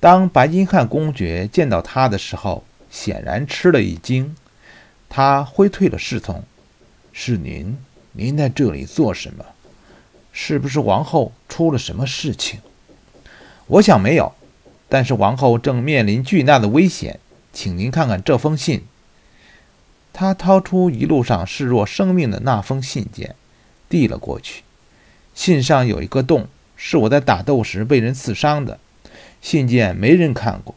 当白金汉公爵见到他的时候，显然吃了一惊。他挥退了侍从：“是您，您在这里做什么？是不是王后出了什么事情？”“我想没有，但是王后正面临巨大的危险，请您看看这封信。”他掏出一路上视若生命的那封信件，递了过去。信上有一个洞，是我在打斗时被人刺伤的。信件没人看过。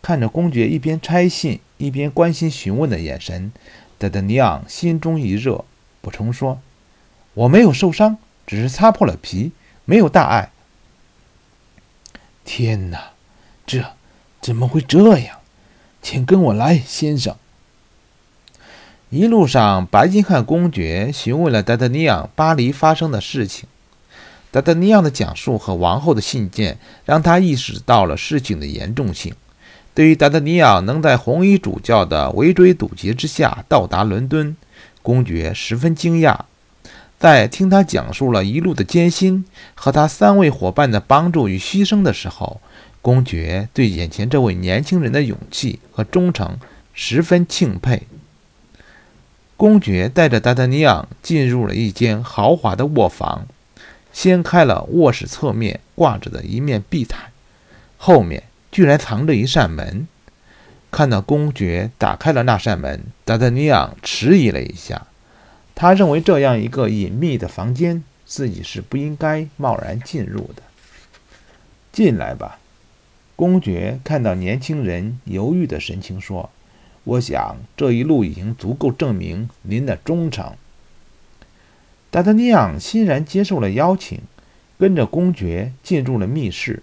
看着公爵一边拆信一边关心询问的眼神，德德尼昂心中一热，补充说：“我没有受伤，只是擦破了皮，没有大碍。”天哪，这怎么会这样？请跟我来，先生。一路上，白金汉公爵询问了达德尼昂巴黎发生的事情。达达尼昂的讲述和王后的信件让他意识到了事情的严重性。对于达达尼昂能在红衣主教的围追堵截之下到达伦敦，公爵十分惊讶。在听他讲述了一路的艰辛和他三位伙伴的帮助与牺牲的时候，公爵对眼前这位年轻人的勇气和忠诚十分钦佩。公爵带着达达尼昂进入了一间豪华的卧房。掀开了卧室侧面挂着的一面壁毯，后面居然藏着一扇门。看到公爵打开了那扇门，达达尼昂迟疑了一下。他认为这样一个隐秘的房间，自己是不应该贸然进入的。进来吧，公爵看到年轻人犹豫的神情，说：“我想这一路已经足够证明您的忠诚。”达达尼昂欣然接受了邀请，跟着公爵进入了密室，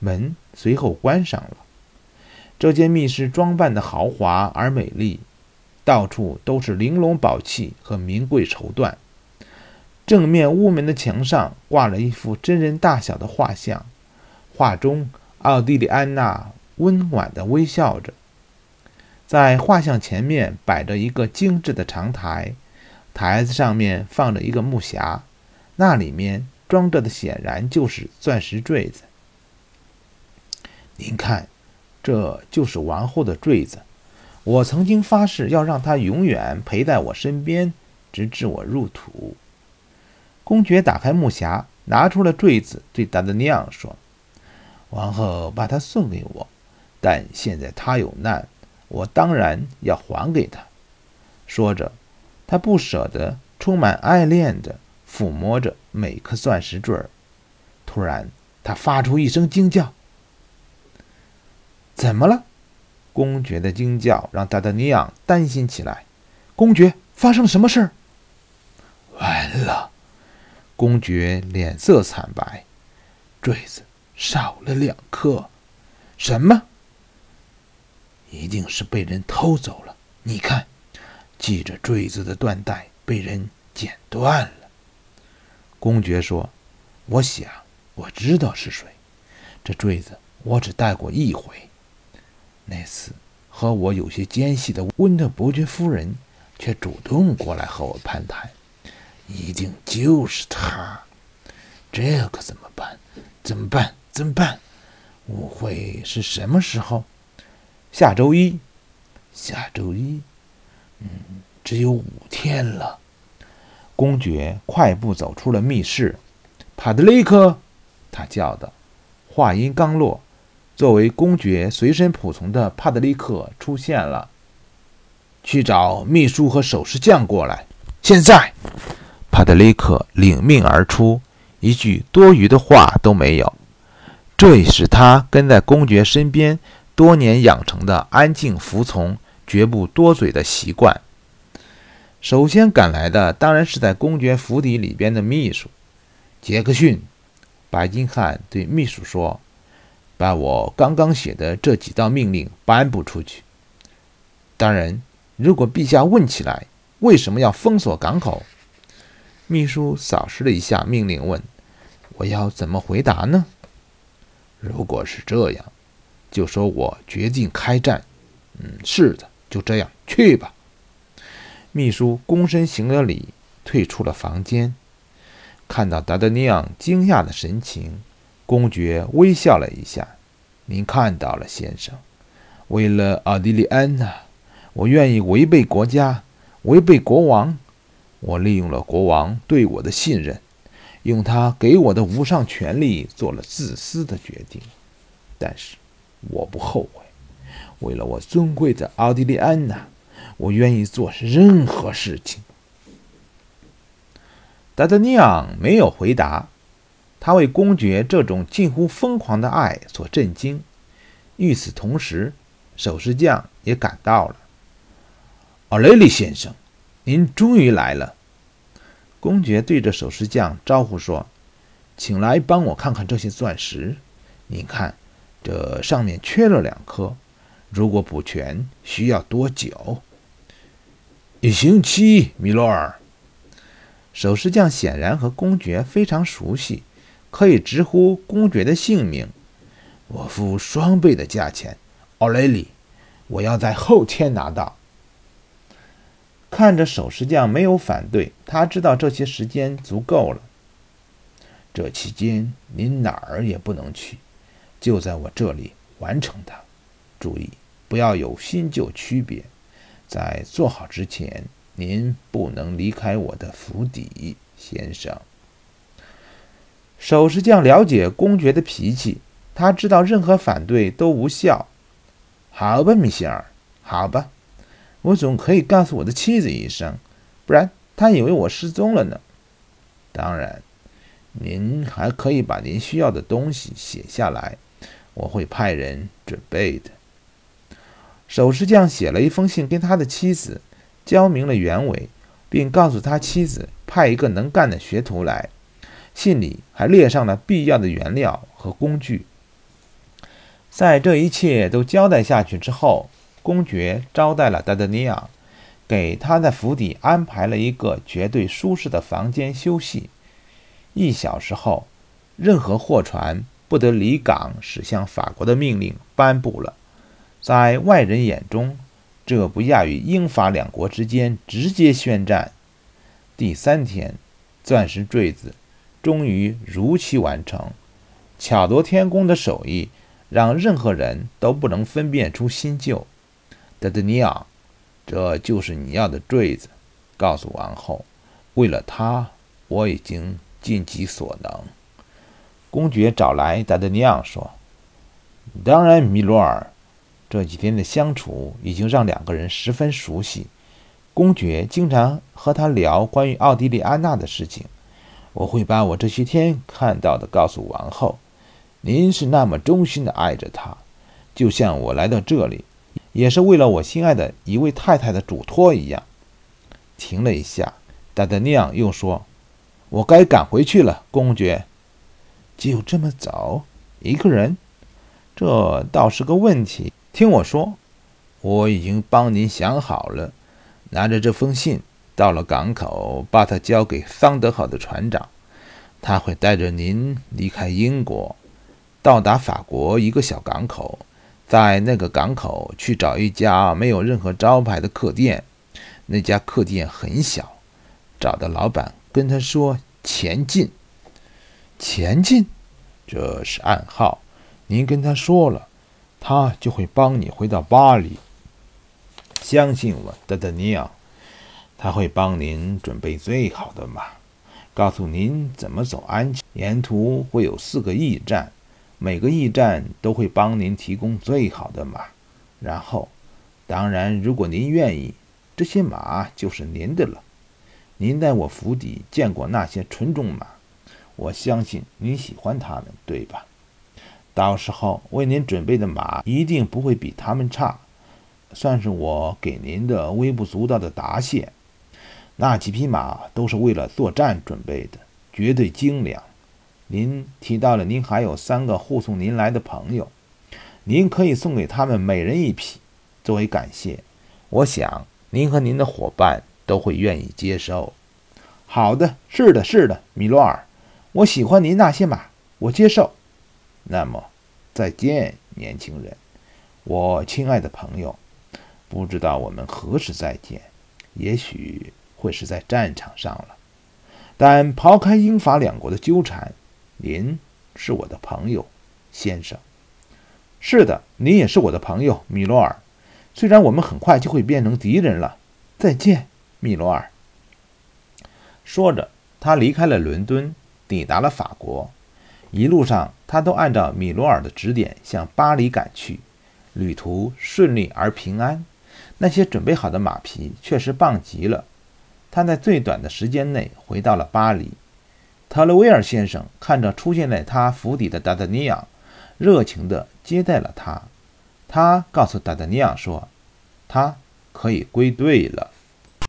门随后关上了。这间密室装扮的豪华而美丽，到处都是玲珑宝器和名贵绸缎。正面屋门的墙上挂了一幅真人大小的画像，画中奥地利安娜温婉地微笑着。在画像前面摆着一个精致的长台。台子上面放着一个木匣，那里面装着的显然就是钻石坠子。您看，这就是王后的坠子。我曾经发誓要让她永远陪在我身边，直至我入土。公爵打开木匣，拿出了坠子，对达德尼昂说：“王后把它送给我，但现在她有难，我当然要还给她。”说着。他不舍得，充满爱恋地抚摸着每颗钻石坠儿。突然，他发出一声惊叫：“怎么了？”公爵的惊叫让达达尼昂担心起来。公爵，发生了什么事儿？完了！公爵脸色惨白，坠子少了两颗。什么？一定是被人偷走了。你看。系着坠子的缎带被人剪断了。公爵说：“我想我知道是谁。这坠子我只戴过一回。那次和我有些间隙的温特伯爵夫人却主动过来和我攀谈。一定就是他。这可怎么办？怎么办？怎么办？舞会是什么时候？下周一。下周一。”嗯，只有五天了。公爵快步走出了密室。帕德雷克，他叫道。话音刚落，作为公爵随身仆从的帕德雷克出现了。去找秘书和首饰匠过来。现在，帕德雷克领命而出，一句多余的话都没有。这也是他跟在公爵身边多年养成的安静服从。绝不多嘴的习惯。首先赶来的当然是在公爵府邸里边的秘书杰克逊。白金汉对秘书说：“把我刚刚写的这几道命令颁布出去。当然，如果陛下问起来，为什么要封锁港口？”秘书扫视了一下命令，问：“我要怎么回答呢？”如果是这样，就说我决定开战。嗯，是的。就这样去吧。秘书躬身行了礼，退出了房间。看到达德尼昂惊讶的神情，公爵微笑了一下。您看到了，先生。为了奥地利安娜，我愿意违背国家，违背国王。我利用了国王对我的信任，用他给我的无上权力做了自私的决定。但是，我不后悔。为了我尊贵的奥地利安娜，我愿意做任何事情。达德尼昂没有回答。他为公爵这种近乎疯狂的爱所震惊。与此同时，首饰匠也赶到了。奥雷利先生，您终于来了。公爵对着首饰匠招呼说：“请来帮我看看这些钻石。您看，这上面缺了两颗，如果补全，需要多久？一星期，米洛尔。”首饰匠显然和公爵非常熟悉。可以直呼公爵的姓名，我付双倍的价钱，奥雷里，我要在后天拿到。看着首饰匠没有反对，他知道这些时间足够了。这期间您哪儿也不能去，就在我这里完成它。注意，不要有新旧区别。在做好之前，您不能离开我的府邸，先生。首饰匠了解公爵的脾气，他知道任何反对都无效。好吧，米歇尔，好吧，我总可以告诉我的妻子一声，不然她以为我失踪了呢。当然，您还可以把您需要的东西写下来，我会派人准备的。首饰匠写了一封信给他的妻子，交明了原委，并告诉他妻子派一个能干的学徒来。信里还列上了必要的原料和工具。在这一切都交代下去之后，公爵招待了达德尼昂，给他在府邸安排了一个绝对舒适的房间休息。一小时后，任何货船不得离港驶向法国的命令颁布了。在外人眼中，这不亚于英法两国之间直接宣战。第三天，钻石坠子。终于如期完成，巧夺天工的手艺让任何人都不能分辨出新旧。德德尼昂，这就是你要的坠子，告诉王后。为了她，我已经尽己所能。公爵找来达德尼昂说：“当然，米罗尔，这几天的相处已经让两个人十分熟悉。公爵经常和他聊关于奥地利安娜的事情。”我会把我这些天看到的告诉王后。您是那么忠心的爱着她，就像我来到这里，也是为了我心爱的一位太太的嘱托一样。停了一下，达德尼昂又说：“我该赶回去了，公爵。”就这么走，一个人？这倒是个问题。听我说，我已经帮您想好了。拿着这封信。到了港口，把它交给桑德好的船长，他会带着您离开英国，到达法国一个小港口，在那个港口去找一家没有任何招牌的客店。那家客店很小，找到老板，跟他说“前进，前进”，这是暗号。您跟他说了，他就会帮你回到巴黎。相信我，德德尼奥。他会帮您准备最好的马，告诉您怎么走安全。沿途会有四个驿站，每个驿站都会帮您提供最好的马。然后，当然，如果您愿意，这些马就是您的了。您在我府邸见过那些纯种马，我相信您喜欢它们，对吧？到时候为您准备的马一定不会比他们差，算是我给您的微不足道的答谢。那几匹马都是为了作战准备的，绝对精良。您提到了，您还有三个护送您来的朋友，您可以送给他们每人一匹，作为感谢。我想您和您的伙伴都会愿意接受。好的，是的，是的，米洛尔，我喜欢您那些马，我接受。那么，再见，年轻人，我亲爱的朋友。不知道我们何时再见，也许。会是在战场上了，但抛开英法两国的纠缠，您是我的朋友，先生。是的，您也是我的朋友，米罗尔。虽然我们很快就会变成敌人了。再见，米罗尔。说着，他离开了伦敦，抵达了法国。一路上，他都按照米罗尔的指点向巴黎赶去，旅途顺利而平安。那些准备好的马匹确实棒极了。他在最短的时间内回到了巴黎。特勒维尔先生看着出现在他府邸的达达尼昂，热情地接待了他。他告诉达达尼昂说：“他可以归队了。”